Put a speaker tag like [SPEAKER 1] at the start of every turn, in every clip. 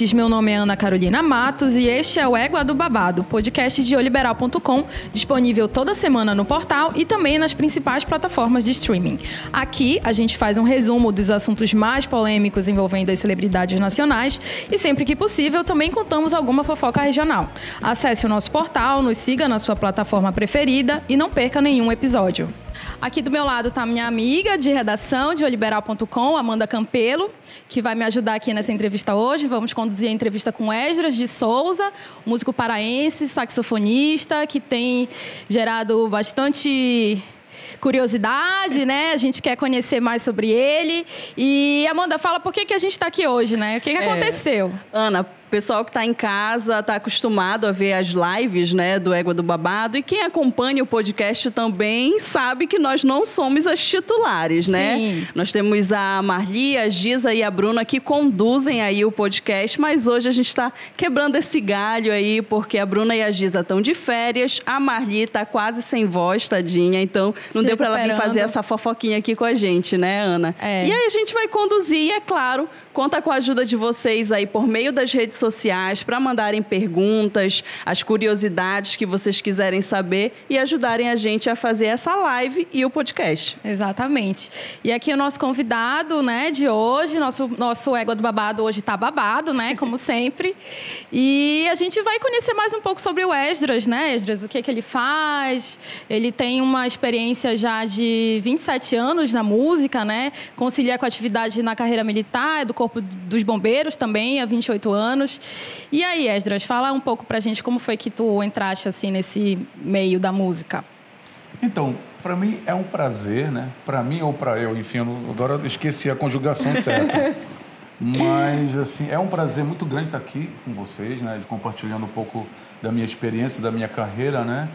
[SPEAKER 1] ouvintes, meu nome é Ana Carolina Matos e este é o Égua do Babado, podcast de oliberal.com, disponível toda semana no portal e também nas principais plataformas de streaming. Aqui a gente faz um resumo dos assuntos mais polêmicos envolvendo as celebridades nacionais e sempre que possível também contamos alguma fofoca regional. Acesse o nosso portal, nos siga na sua plataforma preferida e não perca nenhum episódio. Aqui do meu lado está minha amiga de redação de oliberal.com, Amanda Campelo, que vai me ajudar aqui nessa entrevista hoje. Vamos conduzir a entrevista com Esdras de Souza, músico paraense, saxofonista, que tem gerado bastante curiosidade, né? A gente quer conhecer mais sobre ele. E Amanda, fala por que, que a gente está aqui hoje, né? O que, que é, aconteceu?
[SPEAKER 2] Ana, pessoal que está em casa está acostumado a ver as lives né, do Égua do Babado e quem acompanha o podcast também sabe que nós não somos as titulares, né? Sim. Nós temos a Marli, a Giza e a Bruna que conduzem aí o podcast, mas hoje a gente está quebrando esse galho aí porque a Bruna e a Giza estão de férias, a Marli está quase sem voz, tadinha, então não Se deu para ela vir fazer essa fofoquinha aqui com a gente, né, Ana? É. E aí a gente vai conduzir e, é claro, conta com a ajuda de vocês aí por meio das redes sociais para mandarem perguntas, as curiosidades que vocês quiserem saber e ajudarem a gente a fazer essa live e o podcast.
[SPEAKER 1] Exatamente. E aqui o nosso convidado, né, de hoje, nosso nosso égua do babado hoje está babado, né, como sempre. E a gente vai conhecer mais um pouco sobre o Esdras, né, Esdras, o que é que ele faz? Ele tem uma experiência já de 27 anos na música, né? Concilia com a atividade na carreira militar, do Corpo dos Bombeiros também, há 28 anos. E aí, Esdras, fala um pouco pra gente como foi que tu entraste assim nesse meio da música.
[SPEAKER 3] Então, para mim é um prazer, né? Para mim ou para eu, enfim, agora eu esqueci a conjugação certa. Mas, assim, é um prazer muito grande estar aqui com vocês, né? Compartilhando um pouco da minha experiência, da minha carreira, né?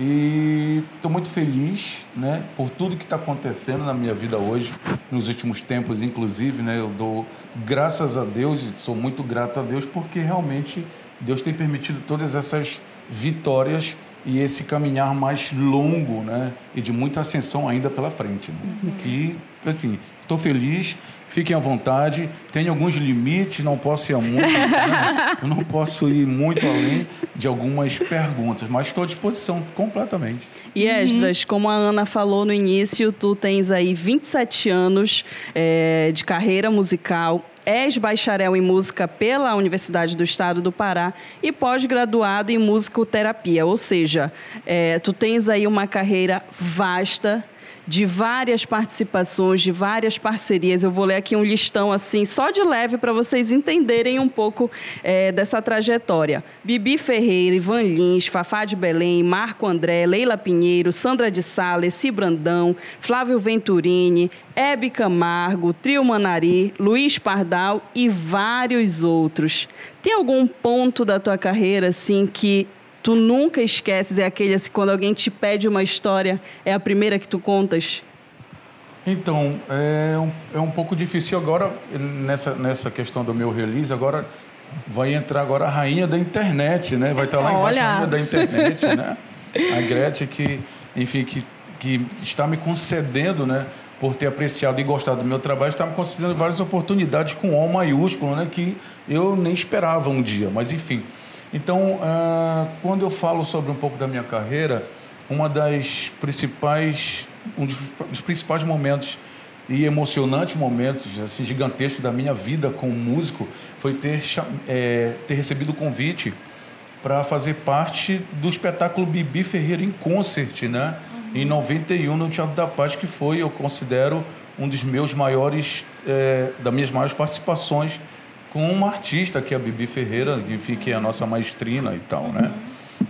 [SPEAKER 3] E estou muito feliz, né, por tudo que está acontecendo na minha vida hoje, nos últimos tempos, inclusive, né, eu dou graças a Deus, sou muito grato a Deus, porque realmente Deus tem permitido todas essas vitórias e esse caminhar mais longo, né, e de muita ascensão ainda pela frente. Né? Uhum. E, enfim, estou feliz, fiquem à vontade. Tem alguns limites, não posso ir muito, né? eu não posso ir muito além de algumas perguntas, mas estou à disposição completamente.
[SPEAKER 2] E Esdras, uhum. como a Ana falou no início, tu tens aí 27 anos é, de carreira musical, és bacharel em música pela Universidade do Estado do Pará e pós-graduado em musicoterapia, ou seja, é, tu tens aí uma carreira vasta de várias participações, de várias parcerias. Eu vou ler aqui um listão assim, só de leve, para vocês entenderem um pouco é, dessa trajetória. Bibi Ferreira, Ivan Lins, Fafá de Belém, Marco André, Leila Pinheiro, Sandra de Sales, Si Brandão, Flávio Venturini, Hebe Camargo, Trio Manari, Luiz Pardal e vários outros. Tem algum ponto da tua carreira assim que tu nunca esqueces? É aquele assim, quando alguém te pede uma história, é a primeira que tu contas?
[SPEAKER 3] Então, é um, é um pouco difícil agora, nessa, nessa questão do meu release, agora vai entrar agora a rainha da internet, né? Vai estar lá embaixo Olha. a rainha da internet, né? A Gretchen que, enfim, que, que está me concedendo, né? Por ter apreciado e gostado do meu trabalho, está me concedendo várias oportunidades com O maiúsculo, né? Que eu nem esperava um dia, mas enfim... Então, ah, quando eu falo sobre um pouco da minha carreira, uma das principais, um dos principais momentos e emocionantes momentos, assim, gigantescos da minha vida como músico, foi ter, é, ter recebido o convite para fazer parte do espetáculo Bibi Ferreira em Concert, né? Uhum. Em 91 no Teatro da Paz, que foi, eu considero, um dos meus maiores, é, das minhas maiores participações com uma artista que é a Bibi Ferreira, que é a nossa maestrina e tal, né?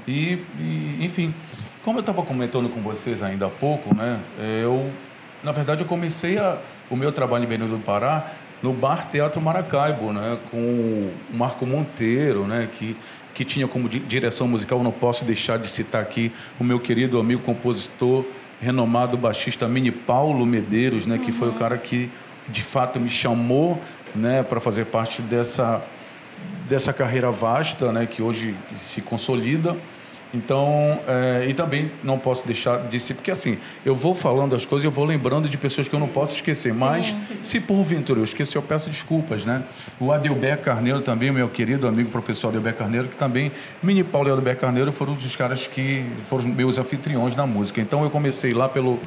[SPEAKER 3] E, e enfim, como eu estava comentando com vocês ainda há pouco, né? Eu, na verdade, eu comecei a, o meu trabalho em Benito do Pará no Bar Teatro Maracaibo, né? Com o Marco Monteiro, né? Que que tinha como direção musical, não posso deixar de citar aqui o meu querido amigo compositor, renomado baixista Mini Paulo Medeiros, né? Que foi o cara que de fato me chamou né, para fazer parte dessa dessa carreira vasta, né, que hoje se consolida. Então, é, e também não posso deixar de ser, porque assim, eu vou falando as coisas e eu vou lembrando de pessoas que eu não posso esquecer, Sim. mas se porventura eu esquecer, eu peço desculpas, né? O Adelber Carneiro também, meu querido amigo professor Adelber Carneiro, que também, Mini Paulo e Adelber Carneiro foram os caras que foram meus anfitriões na música. Então eu comecei lá pelo,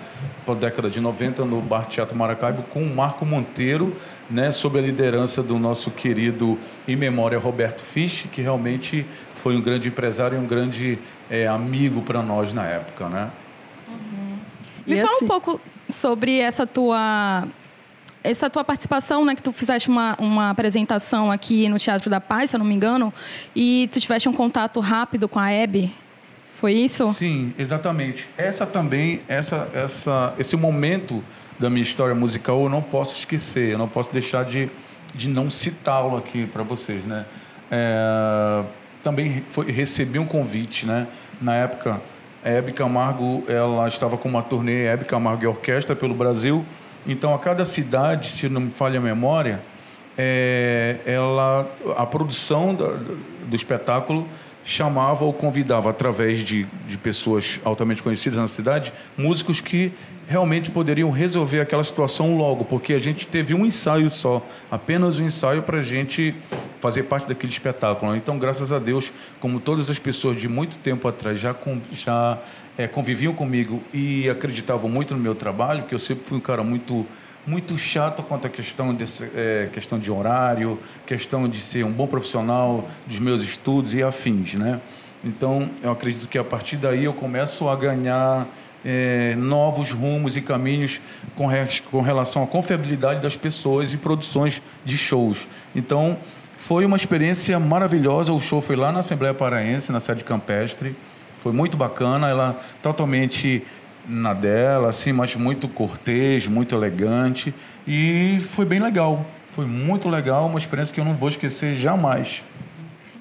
[SPEAKER 3] pela década de 90 no Bar Teatro Maracaibo com o Marco Monteiro, né, sob a liderança do nosso querido em memória Roberto Fisch, que realmente foi um grande empresário e um grande é, amigo para nós na época, né?
[SPEAKER 1] Uhum. Me e fala assim... um pouco sobre essa tua essa tua participação, né, que tu fizeste uma, uma apresentação aqui no Teatro da Paz, se eu não me engano, e tu tiveste um contato rápido com a Hebe. Foi isso?
[SPEAKER 3] Sim, exatamente. Essa também, essa, essa, esse momento da minha história musical eu não posso esquecer, eu não posso deixar de, de não citá-lo aqui para vocês, né? É, também foi, recebi um convite, né? Na época, a Hebe Camargo, ela estava com uma turnê Hebe Camargo e Orquestra pelo Brasil. Então, a cada cidade, se não me falha a memória, é, ela, a produção da, do espetáculo chamava ou convidava, através de, de pessoas altamente conhecidas na cidade, músicos que realmente poderiam resolver aquela situação logo, porque a gente teve um ensaio só, apenas um ensaio para a gente fazer parte daquele espetáculo. Então, graças a Deus, como todas as pessoas de muito tempo atrás já, já é, conviviam comigo e acreditavam muito no meu trabalho, que eu sempre fui um cara muito muito chato quanto à questão, desse, é, questão de horário, questão de ser um bom profissional dos meus estudos e afins, né? Então, eu acredito que a partir daí eu começo a ganhar é, novos rumos e caminhos com, com relação à confiabilidade das pessoas e produções de shows. Então, foi uma experiência maravilhosa. O show foi lá na Assembleia Paraense, na sede campestre. Foi muito bacana. Ela totalmente na dela, assim, mas muito cortês, muito elegante. E foi bem legal. Foi muito legal, uma experiência que eu não vou esquecer jamais.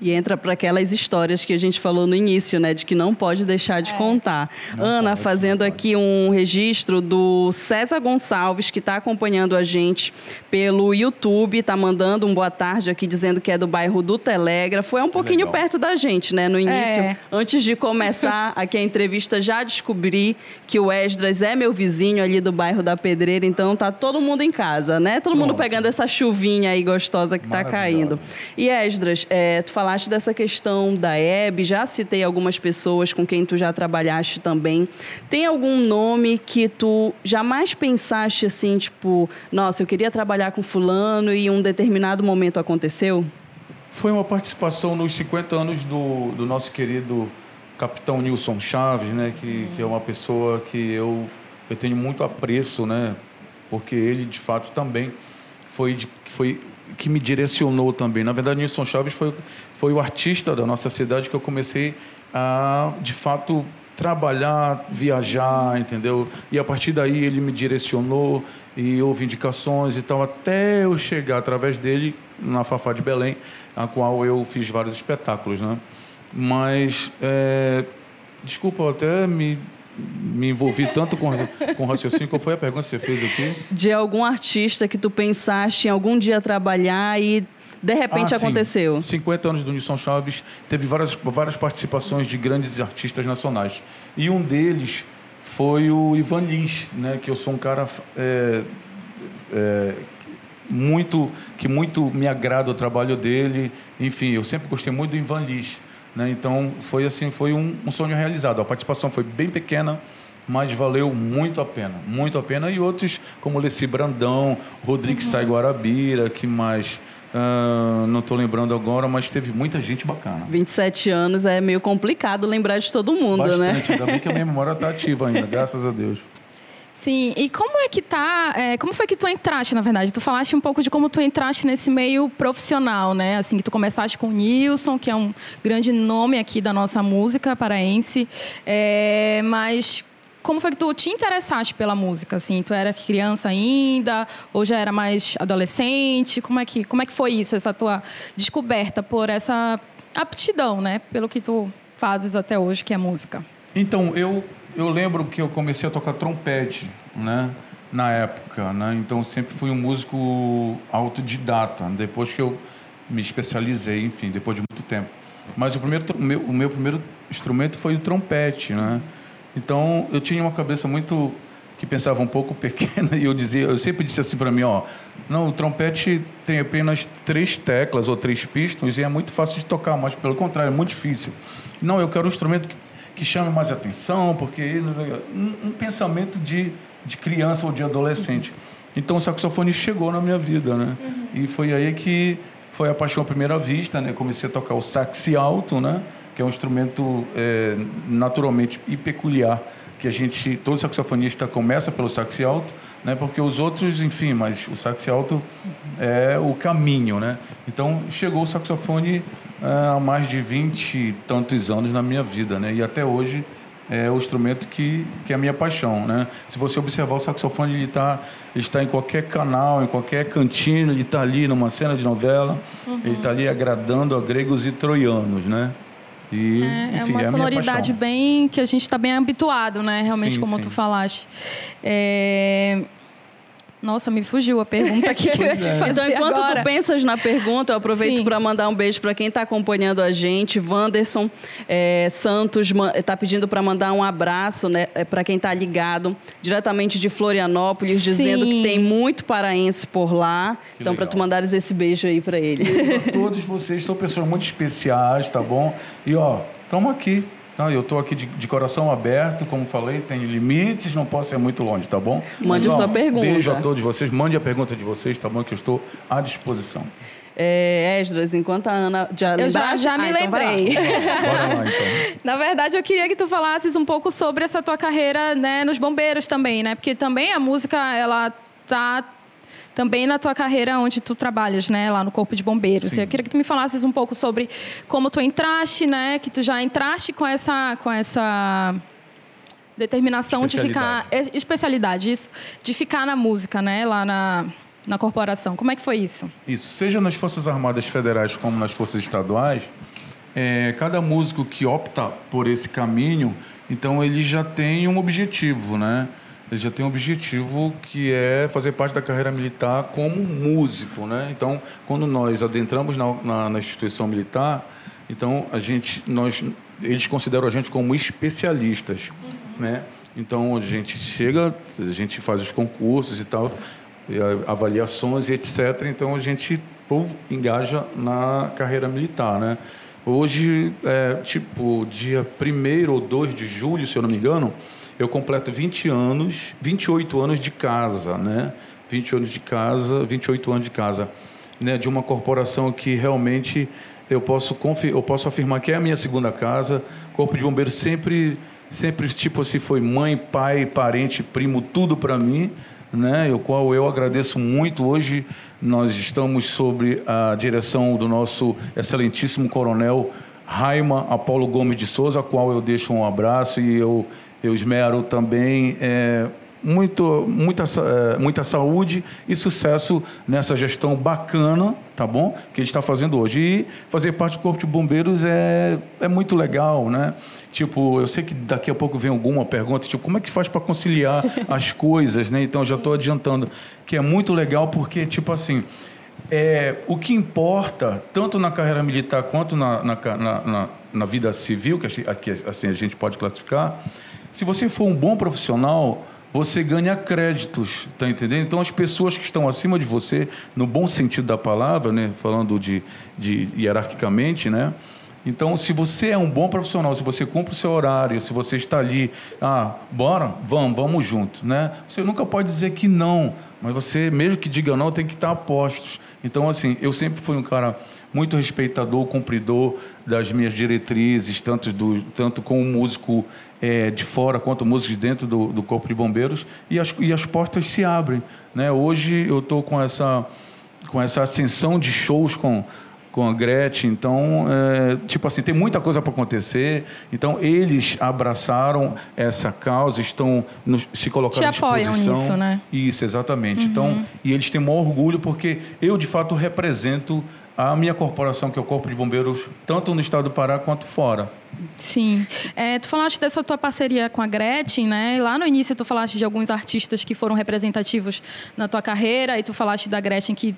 [SPEAKER 2] E entra para aquelas histórias que a gente falou no início, né? De que não pode deixar de é. contar. Não Ana, pode, fazendo aqui um registro do César Gonçalves, que está acompanhando a gente pelo YouTube, está mandando um boa tarde aqui, dizendo que é do bairro do Telégrafo. É um pouquinho Legal. perto da gente, né? No início. É. Antes de começar aqui a entrevista, já descobri que o Esdras é meu vizinho ali do bairro da Pedreira, então tá todo mundo em casa, né? Todo mundo pegando essa chuvinha aí gostosa que está caindo. E Esdras, é, tu falaste falaste dessa questão da EB, já citei algumas pessoas com quem tu já trabalhaste também. Tem algum nome que tu jamais pensaste assim, tipo, nossa, eu queria trabalhar com fulano e um determinado momento aconteceu?
[SPEAKER 3] Foi uma participação nos 50 anos do, do nosso querido capitão Nilson Chaves, né, que, uhum. que é uma pessoa que eu, eu tenho muito apreço, né, porque ele de fato também foi, de, foi que me direcionou também. Na verdade, Nilson Chaves foi, foi o artista da nossa cidade que eu comecei a, de fato, trabalhar, viajar, entendeu? E a partir daí ele me direcionou e houve indicações e tal, até eu chegar através dele na Fafá de Belém, a qual eu fiz vários espetáculos, né? Mas, é, desculpa, até me me envolvi tanto com, com raciocínio. Qual foi a pergunta que você fez aqui?
[SPEAKER 2] De algum artista que tu pensaste em algum dia trabalhar e de repente ah, aconteceu?
[SPEAKER 3] 50 anos do Nilson Chaves, teve várias, várias participações de grandes artistas nacionais. E um deles foi o Ivan Lins, né, que eu sou um cara é, é, muito que muito me agrada o trabalho dele. Enfim, eu sempre gostei muito do Ivan Lins. Né? Então foi assim, foi um, um, sonho realizado. A participação foi bem pequena, mas valeu muito a pena, muito a pena. E outros como Leci Brandão, Rodrigues uhum. Sai Guarabira, que mais Uh, não estou lembrando agora, mas teve muita gente bacana.
[SPEAKER 2] 27 anos é meio complicado lembrar de todo mundo,
[SPEAKER 3] Bastante.
[SPEAKER 2] né?
[SPEAKER 3] Bastante, ainda bem que a minha memória está ativa ainda, graças a Deus.
[SPEAKER 1] Sim, e como é que tá, é, como foi que tu entraste, na verdade? Tu falaste um pouco de como tu entraste nesse meio profissional, né? Assim, que tu começaste com o Nilson, que é um grande nome aqui da nossa música paraense, é, mas como foi que tu te interessaste pela música? Assim, tu era criança ainda ou já era mais adolescente? Como é que, como é que foi isso, essa tua descoberta por essa aptidão, né? Pelo que tu fazes até hoje, que é música.
[SPEAKER 3] Então, eu eu lembro que eu comecei a tocar trompete, né? na época, né? Então sempre fui um músico autodidata. Depois que eu me especializei, enfim, depois de muito tempo. Mas o primeiro, o meu, o meu primeiro instrumento foi o trompete, né? Então eu tinha uma cabeça muito que pensava um pouco pequena e eu dizia, eu sempre disse assim para mim, ó, não, o trompete tem apenas três teclas ou três pistões e é muito fácil de tocar, mas pelo contrário é muito difícil. Não, eu quero um instrumento que, que chame mais atenção, porque um, um pensamento de, de criança ou de adolescente. Então o saxofone chegou na minha vida, né? Uhum. E foi aí que foi a paixão à primeira vista, né? Comecei a tocar o sax alto, né? Que é um instrumento é, naturalmente e peculiar que a gente, todo saxofonista começa pelo sax alto, né? Porque os outros, enfim, mas o sax alto é o caminho, né? Então chegou o saxofone é, há mais de 20 e tantos anos na minha vida, né? E até hoje é o instrumento que, que é a minha paixão, né? Se você observar o saxofone, ele está ele está em qualquer canal, em qualquer cantinho, ele está ali numa cena de novela, uhum. ele está ali agradando a gregos e troianos, né?
[SPEAKER 1] E, é, enfim, é uma é sonoridade bem que a gente está bem habituado, né? Realmente, sim, como sim. tu falaste. É, nossa, me fugiu a pergunta aqui que eu ia te é. fazer
[SPEAKER 2] Então, enquanto
[SPEAKER 1] agora.
[SPEAKER 2] tu pensas na pergunta, eu aproveito para mandar um beijo para quem está acompanhando a gente. Wanderson é, Santos está pedindo para mandar um abraço né, é, para quem está ligado, diretamente de Florianópolis, Sim. dizendo que tem muito paraense por lá. Que então, para tu mandares esse beijo aí para ele.
[SPEAKER 3] Todos vocês são pessoas muito especiais, tá bom? E, ó, estamos aqui Tá? Eu estou aqui de, de, coração aberto, como falei, tem limites, não posso ir muito longe, tá bom?
[SPEAKER 2] Mande Mas, ó, sua pergunta.
[SPEAKER 3] Beijo a todos vocês, mande a pergunta de vocês, tá bom? Que eu estou à disposição.
[SPEAKER 2] É, Esdras, enquanto a Ana
[SPEAKER 1] já Eu já, já me ah, então lembrei. Então Bora lá, então. Na verdade, eu queria que tu falasses um pouco sobre essa tua carreira né, nos bombeiros também, né? Porque também a música, ela tá também na tua carreira onde tu trabalhas, né, lá no Corpo de Bombeiros. Sim. Eu queria que tu me falasses um pouco sobre como tu entraste, né, que tu já entraste com essa com essa determinação de ficar especialidade isso, de ficar na música, né, lá na na corporação. Como é que foi isso?
[SPEAKER 3] Isso, seja nas Forças Armadas Federais como nas Forças Estaduais, é, cada músico que opta por esse caminho, então ele já tem um objetivo, né? Ele já tem um objetivo que é fazer parte da carreira militar como músico, né? Então, quando nós adentramos na, na, na instituição militar, então a gente, nós, eles consideram a gente como especialistas, uhum. né? Então a gente chega, a gente faz os concursos e tal, avaliações e etc. Então a gente pô, engaja na carreira militar, né? Hoje, é, tipo, dia 1 ou 2 de julho, se eu não me engano, eu completo 20 anos, 28 anos de casa, né? 20 anos de casa, 28 anos de casa, né? De uma corporação que realmente eu posso eu posso afirmar que é a minha segunda casa. Corpo de Bombeiros sempre sempre tipo assim foi mãe, pai, parente, primo, tudo para mim, né? O qual eu agradeço muito. Hoje nós estamos sobre a direção do nosso excelentíssimo coronel Raima Apolo Gomes de Souza, a qual eu deixo um abraço e eu eu esmero também é, muito, muita, é, muita saúde e sucesso nessa gestão bacana, tá bom? Que a gente está fazendo hoje. E fazer parte do Corpo de Bombeiros é, é muito legal, né? Tipo, eu sei que daqui a pouco vem alguma pergunta, tipo, como é que faz para conciliar as coisas, né? Então, já estou adiantando que é muito legal porque, tipo assim, é, o que importa, tanto na carreira militar quanto na, na, na, na vida civil, que aqui assim, a gente pode classificar, se você for um bom profissional, você ganha créditos, tá entendendo? Então as pessoas que estão acima de você, no bom sentido da palavra, né, falando de, de hierarquicamente, né? Então, se você é um bom profissional, se você cumpre o seu horário, se você está ali, ah, bora, vamos, vamos junto, né? Você nunca pode dizer que não, mas você, mesmo que diga não, tem que estar a postos. Então, assim, eu sempre fui um cara muito respeitador, cumpridor das minhas diretrizes, tanto, do, tanto como músico é, de fora quanto músicos dentro do, do Corpo de Bombeiros e as, e as portas se abrem. Né? Hoje eu estou com essa, com essa ascensão de shows com, com a Gretchen, então, é, tipo assim, tem muita coisa para acontecer. Então, eles abraçaram essa causa, estão nos, se colocando
[SPEAKER 1] Te à disposição. nisso, né?
[SPEAKER 3] Isso, exatamente. Uhum. Então, e eles têm um orgulho porque eu, de fato, represento a minha corporação, que é o Corpo de Bombeiros, tanto no estado do Pará quanto fora.
[SPEAKER 1] Sim. É, tu falaste dessa tua parceria com a Gretchen, né? Lá no início tu falaste de alguns artistas que foram representativos na tua carreira e tu falaste da Gretchen que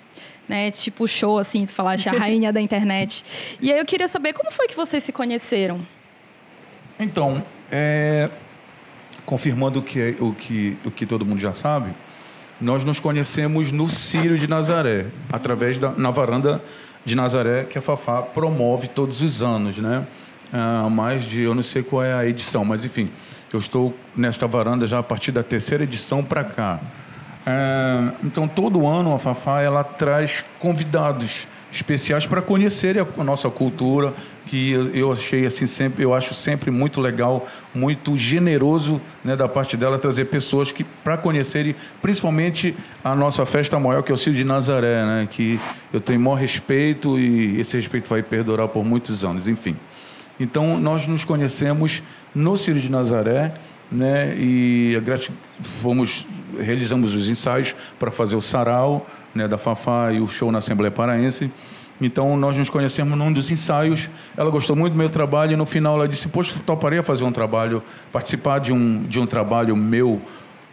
[SPEAKER 1] né, te puxou, assim, tu falaste a rainha da internet. E aí eu queria saber como foi que vocês se conheceram?
[SPEAKER 3] Então, é, confirmando o que, o, que, o que todo mundo já sabe, nós nos conhecemos no Círio de Nazaré, através da na varanda de Nazaré que a Fafá promove todos os anos, né? Ah, mais de, eu não sei qual é a edição, mas enfim, eu estou nesta varanda já a partir da terceira edição para cá. Ah, então, todo ano a Fafá ela traz convidados especiais para conhecerem a nossa cultura, que eu achei assim sempre, eu acho sempre muito legal, muito generoso, né, da parte dela trazer pessoas que para conhecerem, principalmente a nossa festa maior que é o Círio de Nazaré, né, que eu tenho maior respeito e esse respeito vai perdurar por muitos anos, enfim. Então nós nos conhecemos no Círio de Nazaré, né, e fomos realizamos os ensaios para fazer o sarau, né, da Fafá e o show na Assembleia Paraense. Então, nós nos conhecemos num dos ensaios. Ela gostou muito do meu trabalho e no final ela disse: Poxa, toparia fazer um trabalho, participar de um, de um trabalho meu,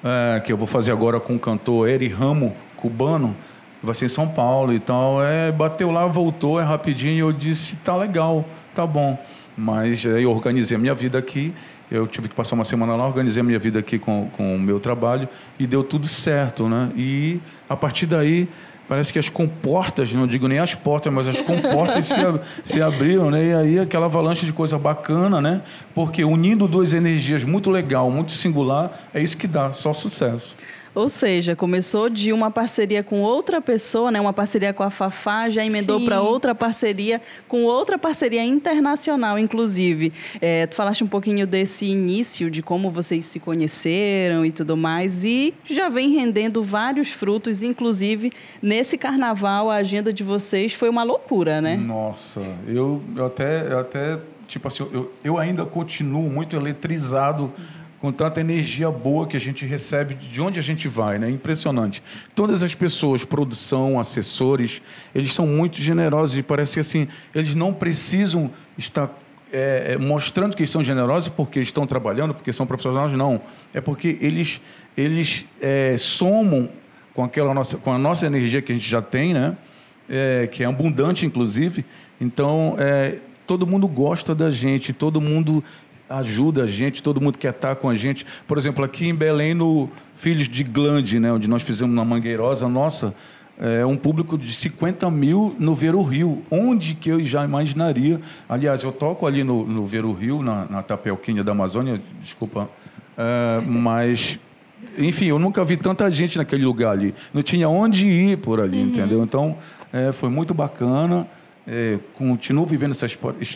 [SPEAKER 3] é, que eu vou fazer agora com o cantor Eri Ramo, cubano, vai ser em São Paulo e tal. É, bateu lá, voltou, é rapidinho. E eu disse: Tá legal, tá bom. Mas aí eu organizei a minha vida aqui. Eu tive que passar uma semana lá, organizei minha vida aqui com, com o meu trabalho e deu tudo certo, né? E a partir daí parece que as comportas, não digo nem as portas, mas as comportas se, se abriram, né? E aí aquela avalanche de coisa bacana, né? Porque unindo duas energias muito legal, muito singular, é isso que dá só sucesso.
[SPEAKER 2] Ou seja, começou de uma parceria com outra pessoa, né? uma parceria com a Fafá, já emendou para outra parceria, com outra parceria internacional, inclusive. É, tu falaste um pouquinho desse início, de como vocês se conheceram e tudo mais, e já vem rendendo vários frutos, inclusive nesse carnaval a agenda de vocês foi uma loucura, né?
[SPEAKER 3] Nossa, eu, eu até, eu até, tipo assim, eu, eu ainda continuo muito eletrizado. Com tanta energia boa que a gente recebe de onde a gente vai, né? Impressionante. Todas as pessoas, produção, assessores, eles são muito generosos e parece que assim, eles não precisam estar é, é, mostrando que eles são generosos porque estão trabalhando, porque são profissionais, não. É porque eles, eles é, somam com, aquela nossa, com a nossa energia que a gente já tem, né? É, que é abundante, inclusive. Então, é, todo mundo gosta da gente, todo mundo ajuda a gente, todo mundo quer estar com a gente. Por exemplo, aqui em Belém, no Filhos de Glande, né, onde nós fizemos na Mangueirosa, nossa, é um público de 50 mil no Vero Rio, onde que eu já imaginaria. Aliás, eu toco ali no, no Vero Rio, na, na Tapelquinha da Amazônia, desculpa, é, mas enfim, eu nunca vi tanta gente naquele lugar ali. Não tinha onde ir por ali, uhum. entendeu? Então, é, foi muito bacana é, continuo vivendo essa,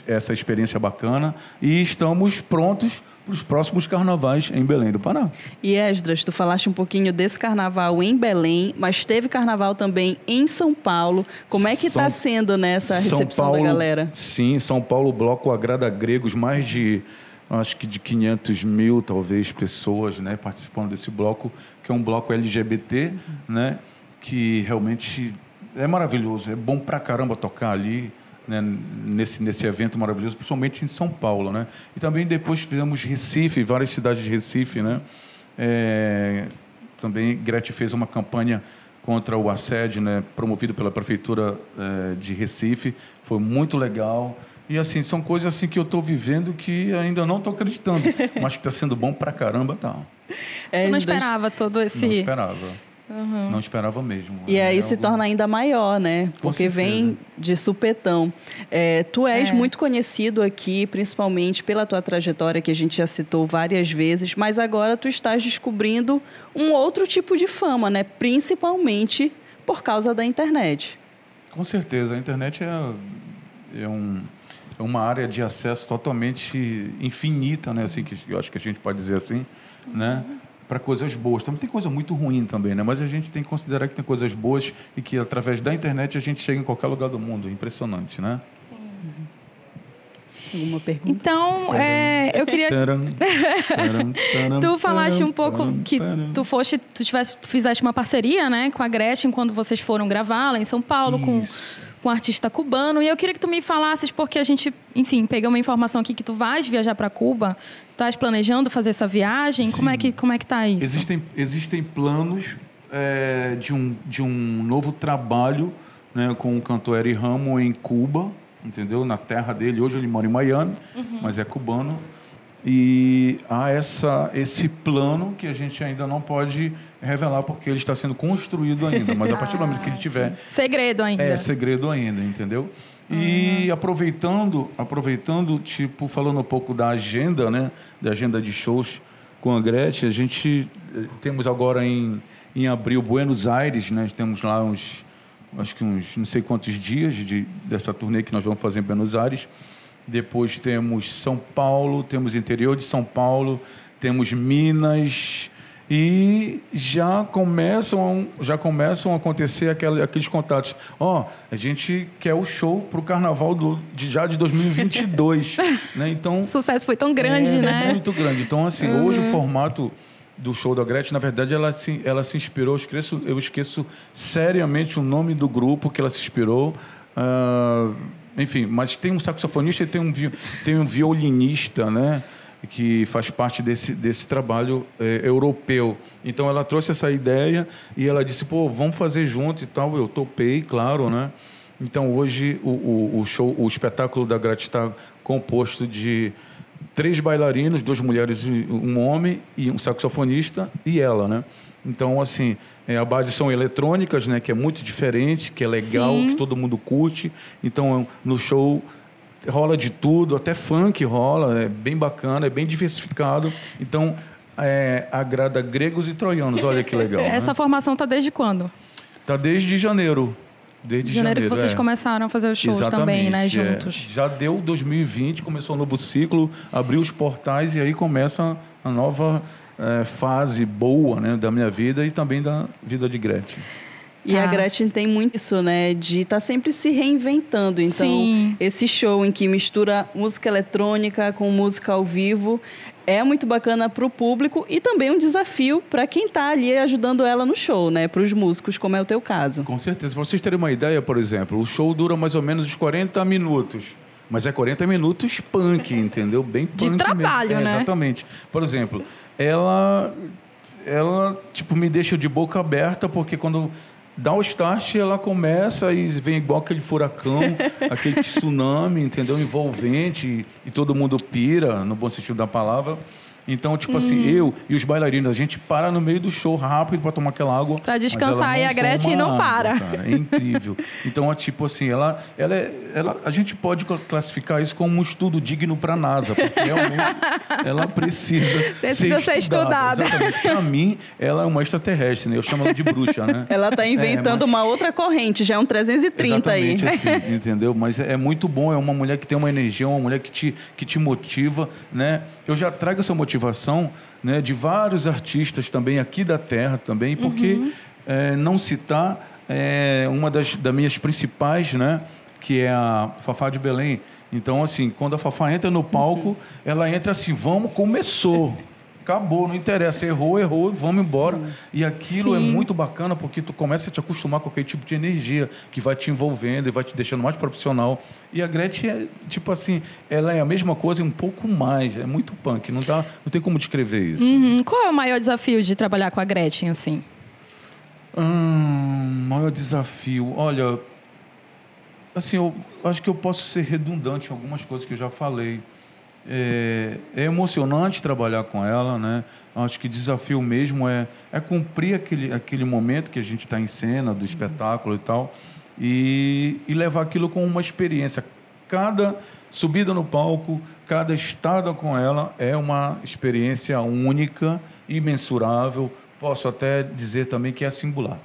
[SPEAKER 3] essa experiência bacana e estamos prontos para os próximos carnavais em Belém do Pará.
[SPEAKER 2] E Esdras, tu falaste um pouquinho desse carnaval em Belém, mas teve carnaval também em São Paulo. Como é que está sendo nessa recepção
[SPEAKER 3] Paulo,
[SPEAKER 2] da galera?
[SPEAKER 3] Sim, São Paulo, bloco agrada gregos, mais de acho que de 500 mil talvez pessoas, né, participando desse bloco, que é um bloco LGBT, uhum. né, que realmente é maravilhoso, é bom pra caramba tocar ali, né, nesse, nesse evento maravilhoso, principalmente em São Paulo. Né? E também depois fizemos Recife, várias cidades de Recife. Né? É, também Gretchen fez uma campanha contra o assédio, né, promovido pela prefeitura é, de Recife. Foi muito legal. E assim, são coisas assim que eu estou vivendo que ainda não estou acreditando, mas que está sendo bom pra caramba, tá.
[SPEAKER 1] É, não esperava todo esse. Não
[SPEAKER 3] esperava Uhum. Não esperava mesmo.
[SPEAKER 2] E aí é se algo... torna ainda maior, né? Com Porque certeza. vem de supetão. É, tu és é. muito conhecido aqui, principalmente pela tua trajetória que a gente já citou várias vezes, mas agora tu estás descobrindo um outro tipo de fama, né? Principalmente por causa da internet.
[SPEAKER 3] Com certeza, a internet é, é, um, é uma área de acesso totalmente infinita, né? Assim que eu acho que a gente pode dizer assim, né? uhum. Para coisas boas. Também tem coisa muito ruim também, né? Mas a gente tem que considerar que tem coisas boas e que através da internet a gente chega em qualquer lugar do mundo. Impressionante, né? Sim.
[SPEAKER 1] Alguma pergunta? Então, é, eu queria. tu falaste um pouco que tu foste, tu tivesse, tu fizeste uma parceria, né, com a Gretchen quando vocês foram gravar lá em São Paulo Isso. com com um artista cubano. E eu queria que tu me falasses, porque a gente, enfim, pegou uma informação aqui que tu vais viajar para Cuba. Estás planejando fazer essa viagem? Sim. Como é que como é que tá isso?
[SPEAKER 3] Existem existem planos é, de um de um novo trabalho, né, com o cantor Eri Ramo em Cuba, entendeu? Na terra dele. Hoje ele mora em Miami, uhum. mas é cubano. E há essa, esse plano que a gente ainda não pode revelar porque ele está sendo construído ainda. Mas a partir do momento que ele ah, tiver.
[SPEAKER 1] Segredo ainda.
[SPEAKER 3] É, segredo ainda, entendeu? E uhum. aproveitando, aproveitando, tipo, falando um pouco da agenda, né? Da agenda de shows com a Gretchen, a gente eh, temos agora em, em abril Buenos Aires, né? Temos lá uns, acho que uns não sei quantos dias de, dessa turnê que nós vamos fazer em Buenos Aires. Depois temos São Paulo, temos interior de São Paulo, temos Minas e já começam já começam a acontecer aquele, aqueles contatos. Ó, oh, a gente quer o show para o Carnaval do, de, já de 2022, né? Então
[SPEAKER 1] o sucesso foi tão grande,
[SPEAKER 3] é,
[SPEAKER 1] né?
[SPEAKER 3] Muito grande. Então assim, uhum. hoje o formato do show da Gretchen, na verdade, ela se, ela se inspirou. Eu esqueço, eu esqueço seriamente o nome do grupo que ela se inspirou. Uh, enfim, mas tem um saxofonista e tem um, tem um violinista, né? Que faz parte desse, desse trabalho é, europeu. Então ela trouxe essa ideia e ela disse: pô, vamos fazer junto e tal. Eu topei, claro, né? Então hoje o, o, o show, o espetáculo da Grat está composto de três bailarinos, duas mulheres, um homem e um saxofonista e ela, né? Então assim é, a base são eletrônicas, né, que é muito diferente, que é legal, Sim. que todo mundo curte. Então, no show rola de tudo, até funk rola, é bem bacana, é bem diversificado. Então, é, agrada gregos e troianos. Olha que legal.
[SPEAKER 1] Essa
[SPEAKER 3] né?
[SPEAKER 1] formação está desde quando?
[SPEAKER 3] Está desde janeiro. Desde
[SPEAKER 1] janeiro,
[SPEAKER 3] janeiro
[SPEAKER 1] que vocês
[SPEAKER 3] é.
[SPEAKER 1] começaram a fazer os shows
[SPEAKER 3] Exatamente,
[SPEAKER 1] também, né,
[SPEAKER 3] é.
[SPEAKER 1] juntos.
[SPEAKER 3] É. Já deu 2020, começou um novo ciclo, abriu os portais e aí começa a nova é, fase boa né, da minha vida e também da vida de Gretchen.
[SPEAKER 2] E tá. a Gretchen tem muito isso, né? De estar tá sempre se reinventando. Então, Sim. esse show em que mistura música eletrônica com música ao vivo é muito bacana para o público e também um desafio para quem está ali ajudando ela no show, né? Para os músicos, como é o teu caso.
[SPEAKER 3] Com certeza. Para vocês terem uma ideia, por exemplo, o show dura mais ou menos uns 40 minutos. Mas é 40 minutos punk, entendeu? Bem punk
[SPEAKER 1] De trabalho,
[SPEAKER 3] mesmo.
[SPEAKER 1] É,
[SPEAKER 3] né? Exatamente. Por exemplo, ela, ela tipo, me deixa de boca aberta, porque quando dá o start, ela começa e vem igual aquele furacão, aquele tsunami, entendeu? Envolvente, e, e todo mundo pira, no bom sentido da palavra. Então, tipo assim, uhum. eu e os bailarinos, a gente para no meio do show rápido para tomar aquela água.
[SPEAKER 1] Para descansar e a Gretchen não água, para.
[SPEAKER 3] Cara, é incrível. então, é tipo assim, ela, ela, é, ela, a gente pode classificar isso como um estudo digno para a NASA, porque realmente ela precisa,
[SPEAKER 1] precisa ser, estudada.
[SPEAKER 3] estudada. Para mim, ela é uma extraterrestre, né? Eu chamo ela de bruxa, né?
[SPEAKER 2] Ela está inventando é, mas... uma outra corrente, já é um 330
[SPEAKER 3] aí. Assim, entendeu? Mas é, é muito bom, é uma mulher que tem uma energia, uma mulher que te, que te motiva, né? Eu já trago essa motivação né, de vários artistas também aqui da Terra também, porque uhum. é, não citar é, uma das, das minhas principais, né, que é a Fafá de Belém. Então, assim, quando a Fafá entra no palco, uhum. ela entra assim, vamos, começou. Acabou, não interessa. Errou, errou, vamos embora. Sim. E aquilo é Sim. é muito bacana porque tu começa a te acostumar com aquele tipo de energia que vai te envolvendo e vai te deixando mais profissional. E a Gretchen é, tipo assim, ela é a mesma coisa e um pouco mais. É muito punk. Não, dá, não tem como descrever isso.
[SPEAKER 1] Uhum. Qual é o maior desafio de trabalhar com a Gretchen, assim?
[SPEAKER 3] Hum, maior desafio. Olha, assim, eu acho que eu posso ser redundante em algumas coisas que eu já falei. É, é, emocionante trabalhar com ela, né? Acho que desafio mesmo é, é cumprir aquele, aquele momento que a gente está em cena, do espetáculo e tal, e, e levar aquilo com uma experiência. Cada subida no palco, cada estada com ela é uma experiência única, imensurável, posso até dizer também que é singular.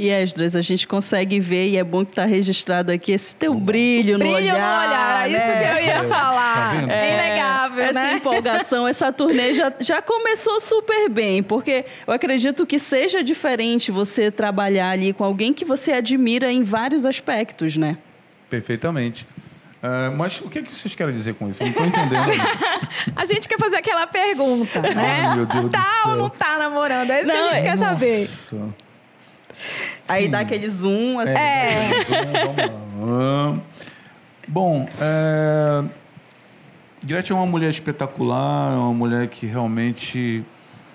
[SPEAKER 2] E Esdras, a gente consegue ver, e é bom que está registrado aqui, esse teu brilho,
[SPEAKER 1] brilho
[SPEAKER 2] no olhar. Brilho no olhar,
[SPEAKER 1] né? isso que eu ia falar. Tá é inegável,
[SPEAKER 2] essa
[SPEAKER 1] né?
[SPEAKER 2] Essa empolgação, essa turnê já, já começou super bem, porque eu acredito que seja diferente você trabalhar ali com alguém que você admira em vários aspectos, né?
[SPEAKER 3] Perfeitamente. Uh, mas o que, é que vocês querem dizer com isso? Eu não estou entendendo.
[SPEAKER 1] a gente quer fazer aquela pergunta, né?
[SPEAKER 3] Ai, meu Deus
[SPEAKER 1] tá
[SPEAKER 3] do céu.
[SPEAKER 1] ou não tá namorando? É isso não, que a gente é... quer saber.
[SPEAKER 2] Aí Sim. dá aquele zoom, assim.
[SPEAKER 1] É.
[SPEAKER 3] Zoom. Ah, bom, é... Gretchen é uma mulher espetacular, é uma mulher que realmente,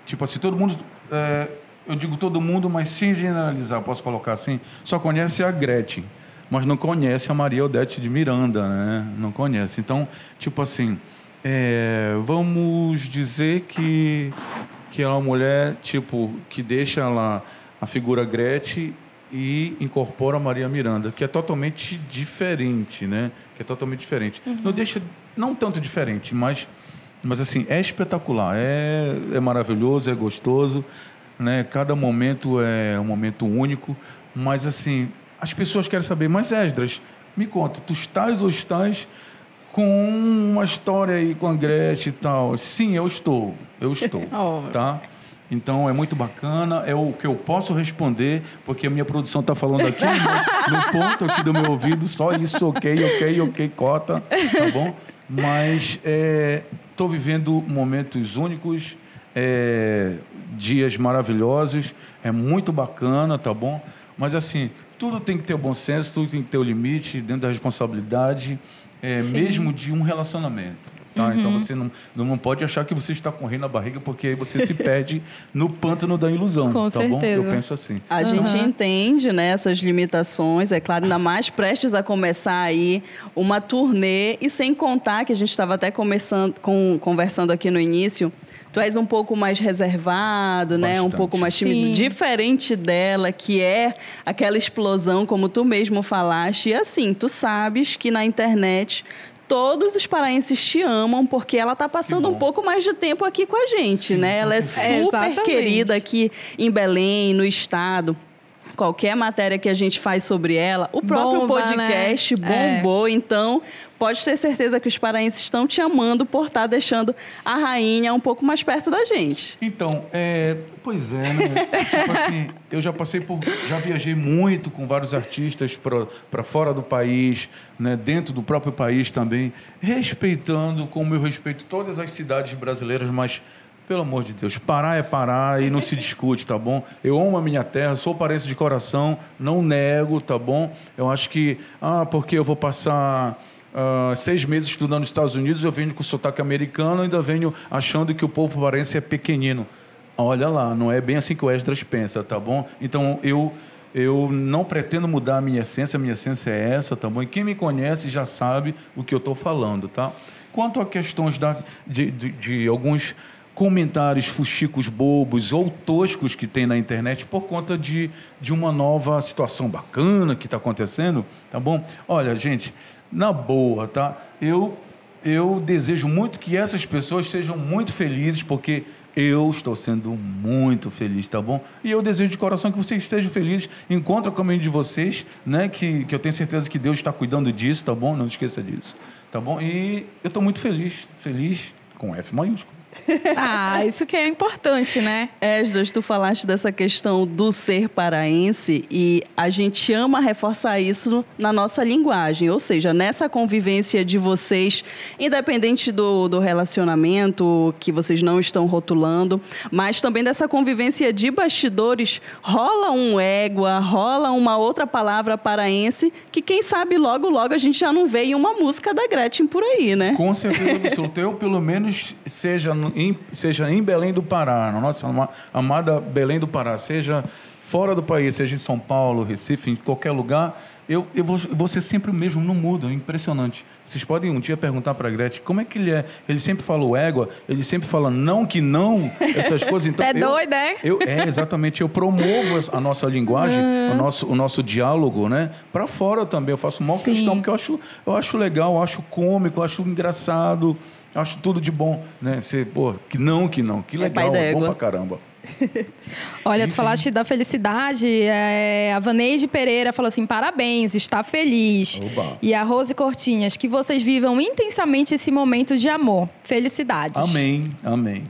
[SPEAKER 3] tipo assim, todo mundo, é... eu digo todo mundo, mas sem generalizar, posso colocar assim, só conhece a Gretchen, mas não conhece a Maria Odete de Miranda, né? Não conhece. Então, tipo assim, é... vamos dizer que que é uma mulher tipo que deixa lá a figura Gretchen e incorpora a Maria Miranda, que é totalmente diferente, né? Que é totalmente diferente. Uhum. Não deixa, não tanto diferente, mas, mas assim é espetacular, é, é maravilhoso, é gostoso, né? Cada momento é um momento único, mas assim as pessoas querem saber, mas Esdras, me conta, tu estás ou estás com uma história aí com a Gretchen e tal? Sim, eu estou, eu estou, tá? Então é muito bacana, é o que eu posso responder, porque a minha produção está falando aqui no, no, ponto aqui do meu ouvido, só isso, ok, ok, ok, cota, tá bom? Mas estou é, vivendo momentos únicos, é, dias maravilhosos, é muito bacana, tá bom? Mas assim, tudo tem que ter o bom senso, tudo tem que ter o limite dentro da responsabilidade, é, mesmo de um relacionamento. Tá? Então, uhum. Então você não, não pode achar que você está correndo a barriga, porque aí você se perde no pântano da ilusão.
[SPEAKER 1] Com
[SPEAKER 3] tá
[SPEAKER 1] certeza.
[SPEAKER 3] bom? Eu penso assim.
[SPEAKER 2] A uhum. gente entende né, essas limitações, é claro, ainda mais prestes a começar aí uma turnê, e sem contar que a gente estava até começando, com, conversando aqui no início. Tu és um pouco mais reservado, né? Um pouco mais tímido, Sim. diferente dela, que é aquela explosão, como tu mesmo falaste. E assim, tu sabes que na internet todos os paraenses te amam porque ela está passando um pouco mais de tempo aqui com a gente, Sim, né? Ela é super é, querida aqui em Belém, no estado qualquer matéria que a gente faz sobre ela, o próprio Bomba, podcast né? bombou. É. Então, pode ter certeza que os paraenses estão te amando por estar tá deixando a rainha um pouco mais perto da gente.
[SPEAKER 3] Então, é, pois é, né? tipo assim, eu já passei por, já viajei muito com vários artistas para fora do país, né, dentro do próprio país também, respeitando como eu respeito todas as cidades brasileiras, mas pelo amor de Deus, parar é parar e não se discute, tá bom? Eu amo a minha terra, sou parente de coração, não nego, tá bom? Eu acho que, ah, porque eu vou passar uh, seis meses estudando nos Estados Unidos, eu venho com sotaque americano, ainda venho achando que o povo paraense é pequenino. Olha lá, não é bem assim que o Esdras pensa, tá bom? Então, eu eu não pretendo mudar a minha essência, a minha essência é essa, tá bom? E quem me conhece já sabe o que eu estou falando, tá? Quanto a questões da, de, de, de alguns comentários fuxicos bobos ou toscos que tem na internet por conta de, de uma nova situação bacana que está acontecendo, tá bom? Olha, gente, na boa, tá? Eu, eu desejo muito que essas pessoas sejam muito felizes, porque eu estou sendo muito feliz, tá bom? E eu desejo de coração que vocês estejam felizes, encontre o caminho de vocês, né? Que, que eu tenho certeza que Deus está cuidando disso, tá bom? Não esqueça disso, tá bom? E eu estou muito feliz, feliz com F maiúsculo.
[SPEAKER 1] Ah, isso que é importante, né?
[SPEAKER 2] Esdras, tu falaste dessa questão do ser paraense e a gente ama reforçar isso na nossa linguagem, ou seja, nessa convivência de vocês, independente do, do relacionamento que vocês não estão rotulando, mas também dessa convivência de bastidores, rola um égua, rola uma outra palavra paraense que quem sabe logo, logo a gente já não vê em uma música da Gretchen por aí, né?
[SPEAKER 3] Com certeza absoluta. Eu, pelo menos, seja no em, seja em Belém do Pará, na nossa amada Belém do Pará, seja fora do país, seja em São Paulo, Recife, em qualquer lugar, eu, eu vou, vou ser sempre o mesmo, não muda, é impressionante. Vocês podem um dia perguntar para a Gretchen como é que ele é. Ele sempre fala o égua, ele sempre fala não que não, essas coisas. Então,
[SPEAKER 1] é doido, é?
[SPEAKER 3] Eu, é, exatamente. Eu promovo a nossa linguagem, o, nosso, o nosso diálogo, né? Para fora também. Eu faço uma questão, porque eu acho, eu acho legal, eu acho cômico, eu acho engraçado. Eu acho tudo de bom, né? Você, pô, que não, que não, que é legal, é, bom pra caramba.
[SPEAKER 1] Olha, Enfim. tu falaste da felicidade. É, a Vaneide Pereira falou assim: parabéns, está feliz. Oba. E a Rose Cortinhas, que vocês vivam intensamente esse momento de amor. Felicidades.
[SPEAKER 3] Amém, amém.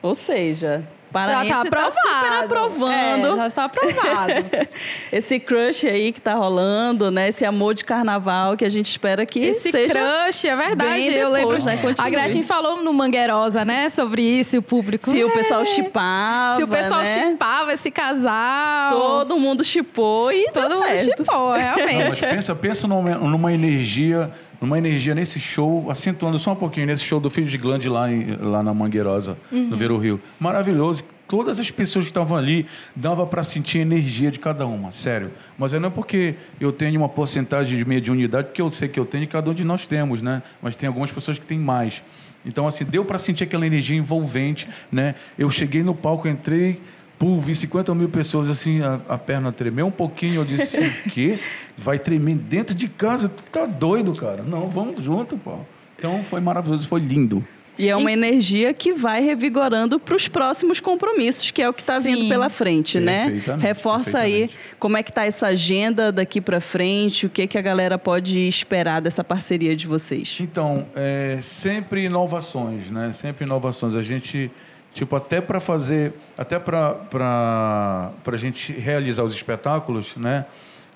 [SPEAKER 2] Ou seja, Já tá, aprovado. tá super aprovando.
[SPEAKER 1] É, já está aprovado.
[SPEAKER 2] Esse crush aí que tá rolando, né? Esse amor de carnaval que a gente espera que
[SPEAKER 1] Esse
[SPEAKER 2] seja
[SPEAKER 1] crush, é verdade. Depois, eu lembro, né? a Gretchen falou no Mangueirosa, né? Sobre isso, o público.
[SPEAKER 2] Se é. o pessoal chipava,
[SPEAKER 1] Se o pessoal
[SPEAKER 2] né?
[SPEAKER 1] chipava esse casal.
[SPEAKER 2] Todo mundo chipou e
[SPEAKER 1] Todo mundo chipou, realmente. Não,
[SPEAKER 3] mas pensa, pensa numa, numa energia numa energia nesse show, acentuando só um pouquinho, nesse show do Filho de Glande lá, em, lá na Mangueirosa, uhum. no Vero Rio. Maravilhoso. Todas as pessoas que estavam ali, dava para sentir a energia de cada uma, sério. Mas não é porque eu tenho uma porcentagem de mediunidade, porque eu sei que eu tenho e cada um de nós temos, né? Mas tem algumas pessoas que têm mais. Então, assim, deu para sentir aquela energia envolvente, né? Eu cheguei no palco, entrei, pum, vi 50 mil pessoas, assim, a, a perna tremeu um pouquinho, eu disse, o quê? vai tremer dentro de casa, tu tá doido, cara. Não, vamos junto, pô. Então foi maravilhoso, foi lindo.
[SPEAKER 2] E é uma e... energia que vai revigorando para os próximos compromissos, que é o que está vindo pela frente, né? Reforça aí como é que está essa agenda daqui para frente, o que, que a galera pode esperar dessa parceria de vocês.
[SPEAKER 3] Então, é, sempre inovações, né? Sempre inovações. A gente, tipo, até para fazer, até para a gente realizar os espetáculos, né?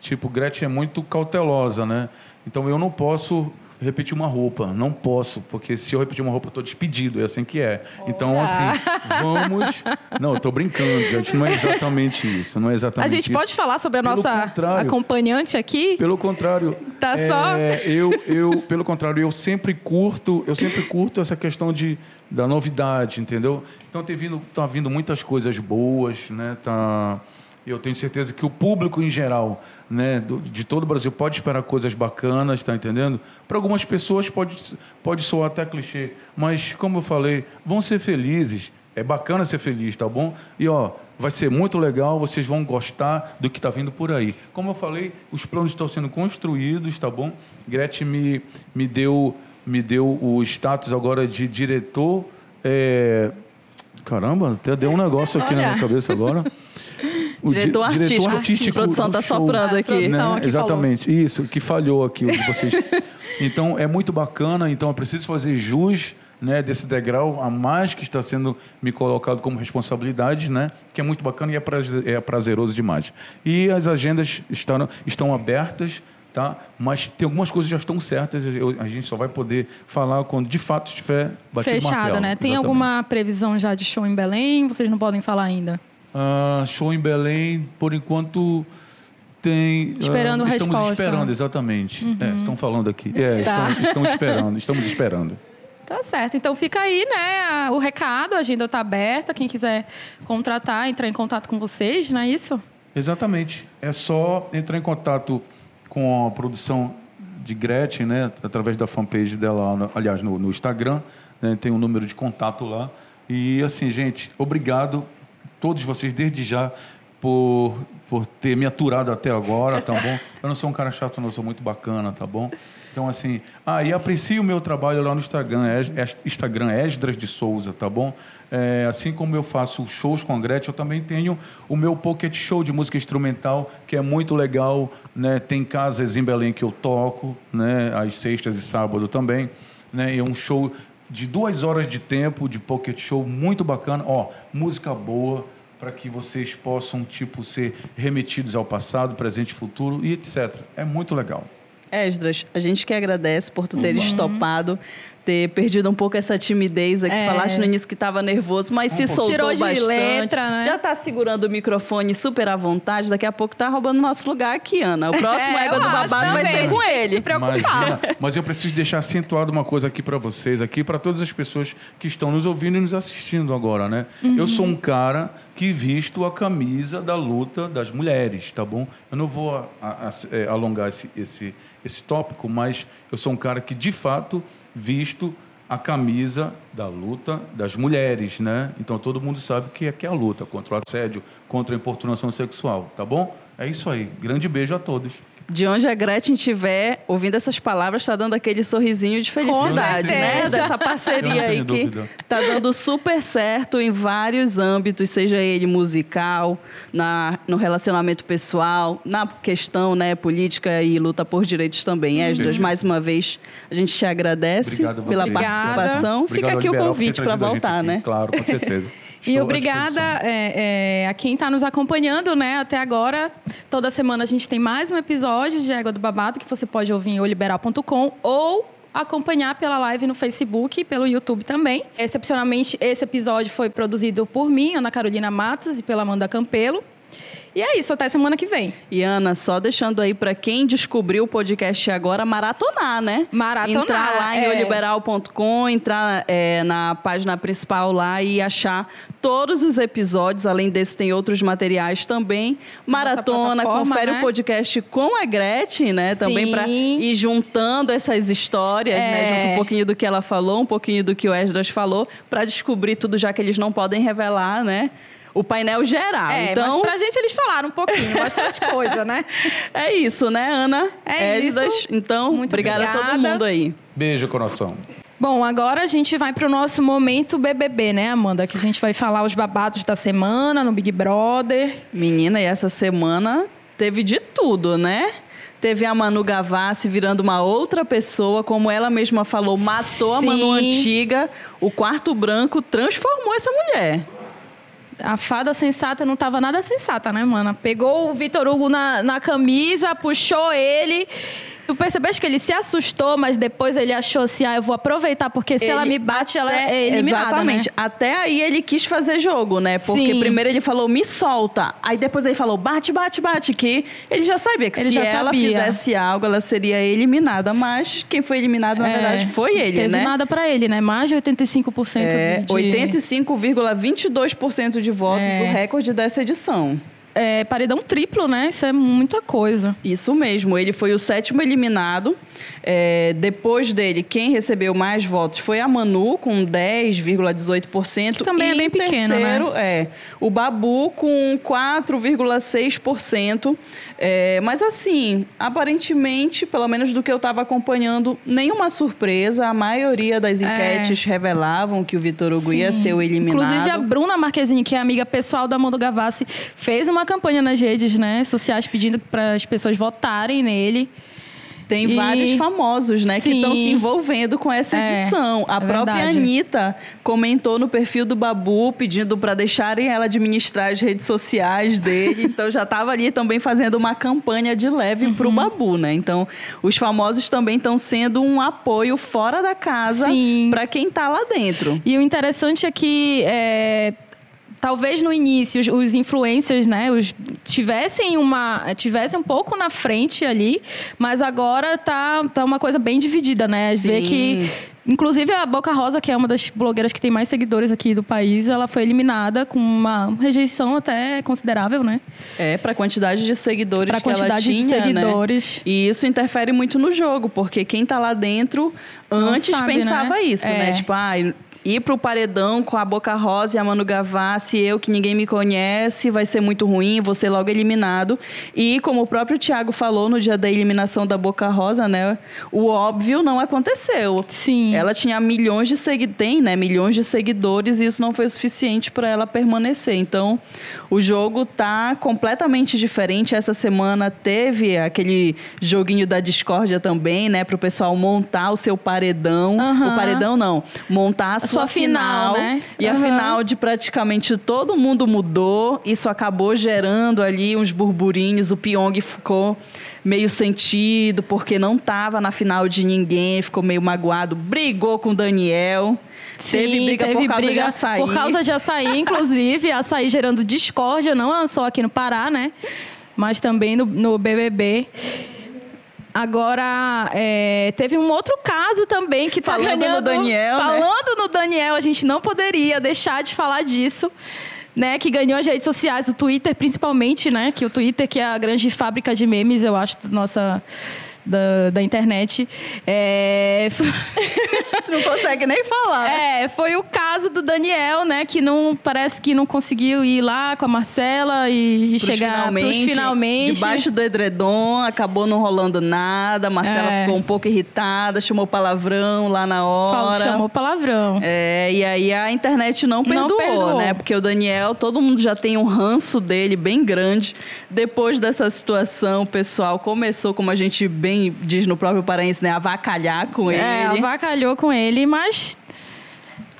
[SPEAKER 3] Tipo, Gretchen é muito cautelosa, né? Então eu não posso repetir uma roupa, não posso, porque se eu repetir uma roupa eu estou despedido, é assim que é. Então, assim, vamos. Não, eu estou brincando, gente, não é exatamente isso, não é exatamente.
[SPEAKER 1] A gente
[SPEAKER 3] isso.
[SPEAKER 1] pode falar sobre a pelo nossa acompanhante aqui?
[SPEAKER 3] Pelo contrário.
[SPEAKER 1] Tá é, só.
[SPEAKER 3] Eu, eu, pelo contrário, eu sempre curto, eu sempre curto essa questão de da novidade, entendeu? Então tem vindo, tá vindo muitas coisas boas, né? Tá eu tenho certeza que o público em geral, né, do, de todo o Brasil, pode esperar coisas bacanas, está entendendo? Para algumas pessoas pode, pode soar até clichê, mas como eu falei, vão ser felizes. É bacana ser feliz, tá bom? E ó, vai ser muito legal, vocês vão gostar do que está vindo por aí. Como eu falei, os planos estão sendo construídos, tá bom? Gretchen me, me, deu, me deu o status agora de diretor. É... Caramba, até deu um negócio aqui Olha. na minha cabeça agora.
[SPEAKER 2] o diretor, di artístico. diretor artístico. A produção está soprando aqui.
[SPEAKER 3] Né? Exatamente, falou. isso, que falhou aqui. Vocês... então, é muito bacana. Então, eu preciso fazer jus né, desse degrau a mais que está sendo me colocado como responsabilidade, né, que é muito bacana e é, prazer, é prazeroso demais. E as agendas estão, estão abertas, tá? mas tem algumas coisas já estão certas, eu, a gente só vai poder falar quando de fato estiver batido
[SPEAKER 1] Fechado,
[SPEAKER 3] martelo.
[SPEAKER 1] né? Tem
[SPEAKER 3] Exatamente.
[SPEAKER 1] alguma previsão já de show em Belém? Vocês não podem falar ainda?
[SPEAKER 3] Uh, show em Belém, por enquanto tem.
[SPEAKER 1] Esperando uh, estamos
[SPEAKER 3] resposta. esperando, exatamente. Uhum. É, estão falando aqui. É, tá. estão, estão esperando, estamos esperando.
[SPEAKER 1] Tá certo. Então fica aí, né? O recado, a agenda está aberta. Quem quiser contratar, entrar em contato com vocês, não é isso?
[SPEAKER 3] Exatamente. É só entrar em contato com a produção de Gretchen, né? Através da fanpage dela, aliás, no, no Instagram. Né? Tem um número de contato lá. E assim, gente, obrigado todos vocês desde já por, por ter me aturado até agora, tá bom? Eu não sou um cara chato, não, eu sou muito bacana, tá bom? Então, assim, ah, e aprecie o meu trabalho lá no Instagram, é, é, Instagram Esdras de Souza, tá bom? É, assim como eu faço shows com a Gretchen, eu também tenho o meu pocket show de música instrumental, que é muito legal, né? Tem casas em Belém que eu toco, né? Às sextas e sábado também, né? E é um show de duas horas de tempo, de pocket show, muito bacana. Ó, música boa, para que vocês possam tipo ser remetidos ao passado, presente e futuro e etc. É muito legal.
[SPEAKER 2] Esdras, a gente que agradece por tu teres uhum. topado ter perdido um pouco essa timidez aqui. É. Falaste no início que estava nervoso, mas um se pouco. soltou Tirou de bastante. letra, né? Já está segurando o microfone super à vontade. Daqui a pouco está roubando nosso lugar aqui, Ana. O próximo é, Égua do Babado também. vai ser com ele. Se
[SPEAKER 1] preocupar.
[SPEAKER 3] Imagina, mas eu preciso deixar acentuado uma coisa aqui para vocês, aqui para todas as pessoas que estão nos ouvindo e nos assistindo agora, né? Uhum. Eu sou um cara que visto a camisa da luta das mulheres, tá bom? Eu não vou a, a, a, é, alongar esse, esse, esse tópico, mas eu sou um cara que, de fato, visto a camisa da luta das mulheres, né? Então todo mundo sabe que que é a luta contra o assédio, contra a importunação sexual, tá bom? É isso aí. Grande beijo a todos
[SPEAKER 2] de onde a Gretchen estiver ouvindo essas palavras, está dando aquele sorrisinho de felicidade, né? Dessa parceria aí que está dando super certo em vários âmbitos, seja ele musical, na, no relacionamento pessoal, na questão né, política e luta por direitos também. Esdras, mais uma vez, a gente te agradece pela participação. Obrigado, Fica aqui o convite para voltar, né?
[SPEAKER 3] Claro, com certeza.
[SPEAKER 1] e obrigada é, é, a quem está nos acompanhando, né? Até agora, toda semana a gente tem mais um episódio de Égua do Babado que você pode ouvir em oliberal.com ou acompanhar pela live no Facebook e pelo YouTube também. Excepcionalmente, esse episódio foi produzido por mim, Ana Carolina Matos, e pela Amanda Campelo. E é isso, até semana que vem.
[SPEAKER 2] E Ana, só deixando aí para quem descobriu o podcast agora, maratonar, né?
[SPEAKER 1] Maratonar.
[SPEAKER 2] Entrar lá em
[SPEAKER 1] é.
[SPEAKER 2] oliberal.com, entrar é, na página principal lá e achar todos os episódios. Além desse, tem outros materiais também. Maratona, confere né? o podcast com a Gretchen, né? Sim. Também para ir juntando essas histórias, né? é. né? Junto um pouquinho do que ela falou, um pouquinho do que o Esdras falou, para descobrir tudo, já que eles não podem revelar, né? O painel geral.
[SPEAKER 1] É,
[SPEAKER 2] então...
[SPEAKER 1] mas pra gente eles falaram um pouquinho, bastante coisa, né?
[SPEAKER 2] É isso, né, Ana?
[SPEAKER 1] É Elidas, isso.
[SPEAKER 2] Então,
[SPEAKER 1] Muito
[SPEAKER 2] obrigada,
[SPEAKER 1] obrigada
[SPEAKER 2] a todo mundo aí.
[SPEAKER 3] Beijo, coração.
[SPEAKER 1] Bom, agora a gente vai para o nosso momento BBB, né, Amanda? Que a gente vai falar os babados da semana no Big Brother.
[SPEAKER 2] Menina, e essa semana teve de tudo, né? Teve a Manu Gavassi virando uma outra pessoa, como ela mesma falou, matou Sim. a Manu antiga. O quarto branco transformou essa mulher
[SPEAKER 1] a fada sensata não tava nada sensata, né, mana? Pegou o Vitor Hugo na, na camisa, puxou ele Tu percebeste que ele se assustou, mas depois ele achou assim: ah, eu vou aproveitar, porque se ele ela me bate, ela é eliminada.
[SPEAKER 2] Exatamente.
[SPEAKER 1] Né?
[SPEAKER 2] Até aí ele quis fazer jogo, né? Porque Sim. primeiro ele falou, me solta. Aí depois ele falou, bate, bate, bate. Que ele já sabia que ele se ela sabia. fizesse algo, ela seria eliminada. Mas quem foi eliminado, na é, verdade, foi ele,
[SPEAKER 1] teve
[SPEAKER 2] né?
[SPEAKER 1] Teve nada pra ele, né? Mais de 85% é, de.
[SPEAKER 2] 85,22% de votos, é. o recorde dessa edição
[SPEAKER 1] é, paredão triplo, né? Isso é muita coisa.
[SPEAKER 2] Isso mesmo. Ele foi o sétimo eliminado. É, depois dele, quem recebeu mais votos foi a Manu, com 10,18%. Que
[SPEAKER 1] também é bem pequeno,
[SPEAKER 2] terceiro, né? é o Babu, com 4,6%. É, mas assim, aparentemente, pelo menos do que eu estava acompanhando, nenhuma surpresa. A maioria das é. enquetes é. revelavam que o Vitor Hugo Sim. ia ser o eliminado.
[SPEAKER 1] Inclusive, a Bruna Marquezine, que é amiga pessoal da Mondo Gavassi, fez uma campanha nas redes né, sociais pedindo para as pessoas votarem nele.
[SPEAKER 2] Tem e... vários famosos, né, Sim. que estão se envolvendo com essa é, edição. A é própria verdade. Anitta comentou no perfil do Babu pedindo para deixarem ela administrar as redes sociais dele. então já estava ali também fazendo uma campanha de leve uhum. para o Babu, né? Então os famosos também estão sendo um apoio fora da casa para quem está lá dentro.
[SPEAKER 1] E o interessante é que é, talvez no início os, os influencers, né, os, tivessem uma tivessem um pouco na frente ali, mas agora tá, tá uma coisa bem dividida, né? Sim. Vê que Inclusive, a Boca Rosa, que é uma das blogueiras que tem mais seguidores aqui do país, ela foi eliminada com uma rejeição até considerável, né?
[SPEAKER 2] É, para a quantidade de seguidores pra
[SPEAKER 1] que quantidade ela tinha,
[SPEAKER 2] de
[SPEAKER 1] né? seguidores.
[SPEAKER 2] Né? E isso interfere muito no jogo, porque quem está lá dentro antes sabe, pensava né? isso, né? é. né? Tipo, ah, ir pro paredão com a Boca Rosa e a Manu Gavassi, eu que ninguém me conhece, vai ser muito ruim, vou ser logo eliminado. E como o próprio Thiago falou no dia da eliminação da Boca Rosa, né? O óbvio não aconteceu.
[SPEAKER 1] Sim.
[SPEAKER 2] Ela tinha milhões de seguidores, tem, né? Milhões de seguidores e isso não foi o suficiente para ela permanecer. Então, o jogo tá completamente diferente. Essa semana teve aquele joguinho da discórdia também, né? Para o pessoal montar o seu paredão. Uhum. O paredão não, montar a sua,
[SPEAKER 1] sua final,
[SPEAKER 2] final, né? E uhum. a final de praticamente todo mundo mudou. Isso acabou gerando ali uns burburinhos. O Pyong ficou meio sentido porque não estava na final de ninguém, ficou meio magoado, brigou com o Daniel.
[SPEAKER 1] Sim, teve briga teve por causa briga de açaí. Por causa de açaí, inclusive, açaí gerando discórdia, não só aqui no Pará, né? Mas também no, no BBB. Agora, é, teve um outro caso também que está
[SPEAKER 2] ganhando...
[SPEAKER 1] Falando
[SPEAKER 2] no Daniel,
[SPEAKER 1] né? Falando né? no Daniel, a gente não poderia deixar de falar disso. Né, que ganhou as redes sociais, o Twitter principalmente, né? Que o Twitter, que é a grande fábrica de memes, eu acho, nossa da, da internet. É...
[SPEAKER 2] não consegue nem falar.
[SPEAKER 1] É, foi o caso do Daniel, né? Que não parece que não conseguiu ir lá com a Marcela e, chegar finalmente, finalmente.
[SPEAKER 2] Debaixo do edredom, acabou não rolando nada. A Marcela é. ficou um pouco irritada, chamou palavrão lá na hora. Fala,
[SPEAKER 1] chamou palavrão.
[SPEAKER 2] É, e aí a internet não perdoou, não perdoou, né? Porque o Daniel, todo mundo já tem um ranço dele bem grande. Depois dessa situação, o pessoal começou, como a gente bem também diz no próprio paraense, né? Avacalhar com é, ele.
[SPEAKER 1] É, avacalhou com ele, mas.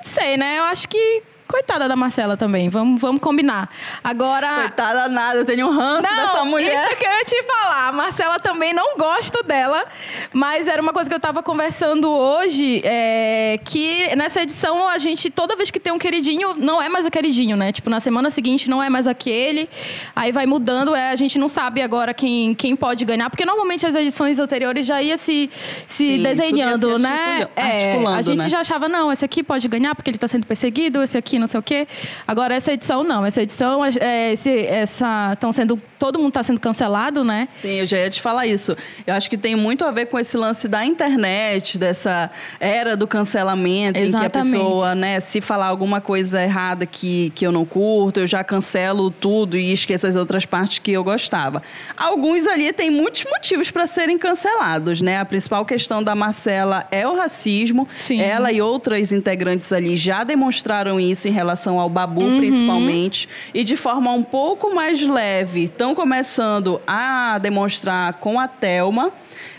[SPEAKER 1] Sei, né? Eu acho que coitada da Marcela também. Vamos, vamos combinar. Agora.
[SPEAKER 2] Coitada nada, eu tenho um ranço não, dessa mulher.
[SPEAKER 1] Isso que eu ia te falar. A Marcela também não gosto dela, mas era uma coisa que eu tava conversando hoje, é, que nessa edição a gente, toda vez que tem um queridinho, não é mais o queridinho, né? Tipo, na semana seguinte não é mais aquele. Aí vai mudando, é, a gente não sabe agora quem, quem pode ganhar, porque normalmente as edições anteriores já ia se, se Sim, desenhando, né? É, a gente né? já achava, não, esse aqui pode ganhar porque ele está sendo perseguido, esse aqui não sei o quê. Agora, essa edição não. Essa edição, é, esse, essa, estão sendo. Todo mundo está sendo cancelado, né?
[SPEAKER 2] Sim, eu já ia te falar isso. Eu acho que tem muito a ver com esse lance da internet, dessa era do cancelamento, Exatamente. em que a pessoa, né, se falar alguma coisa errada que, que eu não curto, eu já cancelo tudo e esqueço as outras partes que eu gostava. Alguns ali têm muitos motivos para serem cancelados, né? A principal questão da Marcela é o racismo. Sim. Ela e outras integrantes ali já demonstraram isso em relação ao Babu, uhum. principalmente, e de forma um pouco mais leve, estão começando a demonstrar com a Telma.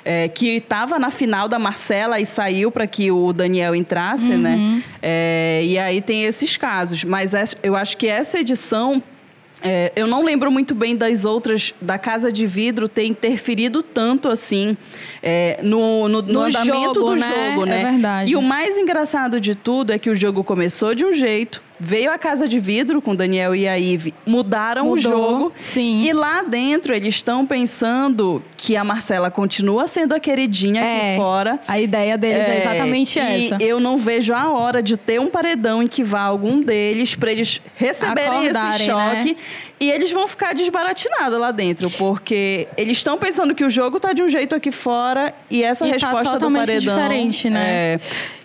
[SPEAKER 2] É, que estava na final da Marcela e saiu para que o Daniel entrasse, né? uhum. né? É, e aí tem esses casos. Mas eu acho que essa edição é, eu não lembro muito bem das outras, da Casa de Vidro ter interferido tanto assim é, no, no, no, no, andamento jogo, do né? jogo, né?
[SPEAKER 1] É verdade.
[SPEAKER 2] E o mais engraçado de tudo é que o jogo começou de um jeito, Veio a Casa de Vidro com Daniel e a Ive, mudaram Mudou, o jogo.
[SPEAKER 1] Sim.
[SPEAKER 2] E lá dentro eles estão pensando que a Marcela continua sendo a queridinha é, aqui fora.
[SPEAKER 1] A ideia deles é, é exatamente essa.
[SPEAKER 2] Eu não vejo a hora de ter um paredão em que vá algum deles para eles receberem
[SPEAKER 1] Acordarem,
[SPEAKER 2] esse choque. Né? E eles vão ficar desbaratinados lá dentro, porque eles estão pensando que o jogo tá de um jeito aqui fora e essa
[SPEAKER 1] e
[SPEAKER 2] tá resposta
[SPEAKER 1] tá
[SPEAKER 2] do paredão
[SPEAKER 1] diferente, né? É...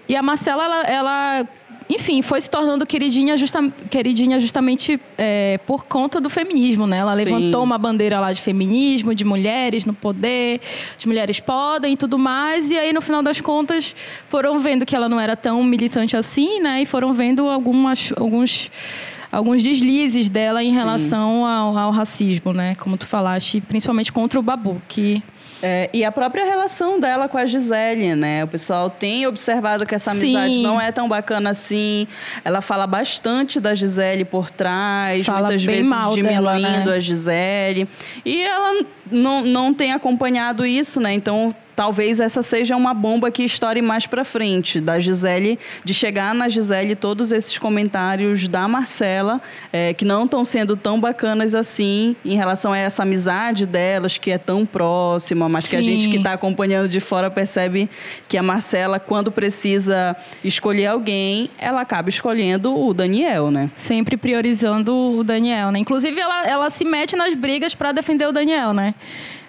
[SPEAKER 1] E a Marcela, ela, ela enfim, foi se tornando queridinha, justa, queridinha justamente é, por conta do feminismo, né? Ela Sim. levantou uma bandeira lá de feminismo, de mulheres no poder, as mulheres podem e tudo mais. E aí, no final das contas, foram vendo que ela não era tão militante assim, né? E foram vendo algumas, alguns alguns deslizes dela em relação ao, ao, racismo, né? Como tu falaste, principalmente contra o Babu, que
[SPEAKER 2] é, e a própria relação dela com a Gisele, né? O pessoal tem observado que essa amizade Sim. não é tão bacana assim. Ela fala bastante da Gisele por trás,
[SPEAKER 1] fala
[SPEAKER 2] muitas vezes
[SPEAKER 1] mal
[SPEAKER 2] diminuindo
[SPEAKER 1] dela, né?
[SPEAKER 2] a Gisele. E ela não, não tem acompanhado isso, né? Então talvez essa seja uma bomba que estoure mais para frente, da Gisele, de chegar na Gisele todos esses comentários da Marcela, é, que não estão sendo tão bacanas assim em relação a essa amizade delas, que é tão próxima, mas Sim. que a gente que está acompanhando de fora percebe que a Marcela, quando precisa escolher alguém, ela acaba escolhendo o Daniel, né?
[SPEAKER 1] Sempre priorizando o Daniel, né? Inclusive, ela, ela se mete nas brigas para defender o Daniel, né?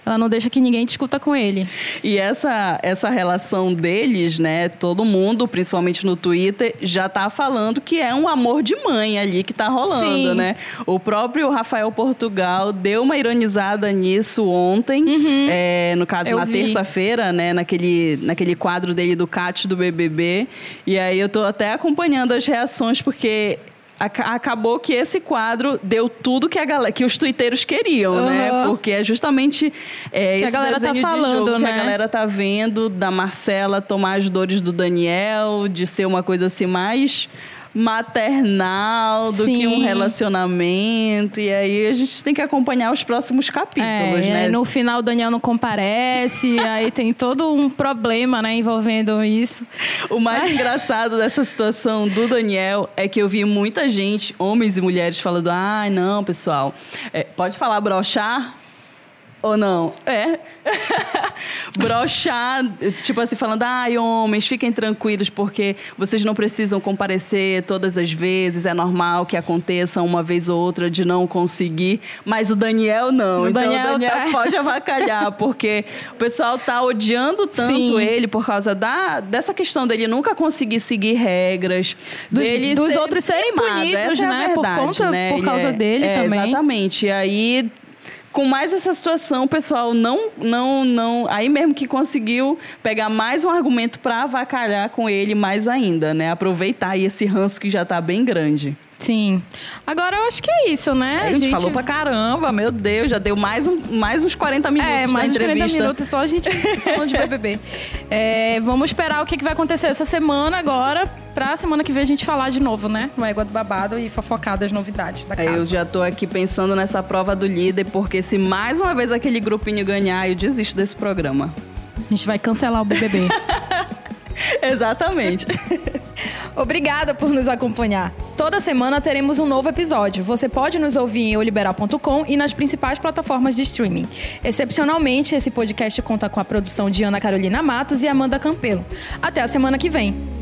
[SPEAKER 1] Ela não deixa que ninguém discuta com ele.
[SPEAKER 2] E essa, essa relação deles, né? Todo mundo, principalmente no Twitter, já tá falando que é um amor de mãe ali que tá rolando, Sim. né? O próprio Rafael Portugal deu uma ironizada nisso ontem,
[SPEAKER 1] uhum.
[SPEAKER 2] é, no caso, eu na terça-feira, né? Naquele, naquele quadro dele do Cat do BBB. E aí eu tô até acompanhando as reações, porque acabou que esse quadro deu tudo que, a galera, que os twitteiros queriam, uhum. né? Porque é justamente é,
[SPEAKER 1] que
[SPEAKER 2] esse
[SPEAKER 1] a galera tá falando,
[SPEAKER 2] né? que a né? galera tá vendo da Marcela tomar as dores do Daniel, de ser uma coisa assim mais maternal do Sim. que um relacionamento. E aí a gente tem que acompanhar os próximos capítulos, é, né?
[SPEAKER 1] no final o Daniel não comparece, aí tem todo um problema, né, envolvendo isso.
[SPEAKER 2] O mais engraçado dessa situação do Daniel é que eu vi muita gente, homens e mulheres, falando: ai, ah, não, pessoal, é, pode falar brochar? Ou não? É. Brochar, tipo assim, falando, ai, homens, fiquem tranquilos, porque vocês não precisam comparecer todas as vezes, é normal que aconteça uma vez ou outra de não conseguir, mas o Daniel não.
[SPEAKER 1] O
[SPEAKER 2] então
[SPEAKER 1] Daniel
[SPEAKER 2] o Daniel
[SPEAKER 1] tá...
[SPEAKER 2] pode avacalhar, porque o pessoal tá odiando tanto Sim. ele por causa da, dessa questão dele nunca conseguir seguir regras,
[SPEAKER 1] dos,
[SPEAKER 2] dele
[SPEAKER 1] dos
[SPEAKER 2] ser
[SPEAKER 1] outros serem punidos,
[SPEAKER 2] é
[SPEAKER 1] né?
[SPEAKER 2] Verdade,
[SPEAKER 1] por conta,
[SPEAKER 2] né?
[SPEAKER 1] por causa
[SPEAKER 2] é,
[SPEAKER 1] dele
[SPEAKER 2] é,
[SPEAKER 1] também.
[SPEAKER 2] Exatamente. E aí com mais essa situação, o pessoal não, não, não, aí mesmo que conseguiu pegar mais um argumento para avacalhar com ele mais ainda, né? Aproveitar esse ranço que já está bem grande.
[SPEAKER 1] Sim. Agora eu acho que é isso, né?
[SPEAKER 2] a, gente a gente falou pra caramba, meu Deus, já deu mais, um, mais uns 40 minutos
[SPEAKER 1] é, mais
[SPEAKER 2] uns 40
[SPEAKER 1] minutos só a gente falando de BBB. É, vamos esperar o que, que vai acontecer essa semana agora pra semana que vem a gente falar de novo, né? No Égua do Babado e fofocar das novidades da casa.
[SPEAKER 2] Eu já tô aqui pensando nessa prova do líder, porque se mais uma vez aquele grupinho ganhar, eu desisto desse programa.
[SPEAKER 1] A gente vai cancelar o BBB.
[SPEAKER 2] Exatamente.
[SPEAKER 1] Obrigada por nos acompanhar. Toda semana teremos um novo episódio. Você pode nos ouvir em eoliberal.com e nas principais plataformas de streaming. Excepcionalmente, esse podcast conta com a produção de Ana Carolina Matos e Amanda Campelo. Até a semana que vem.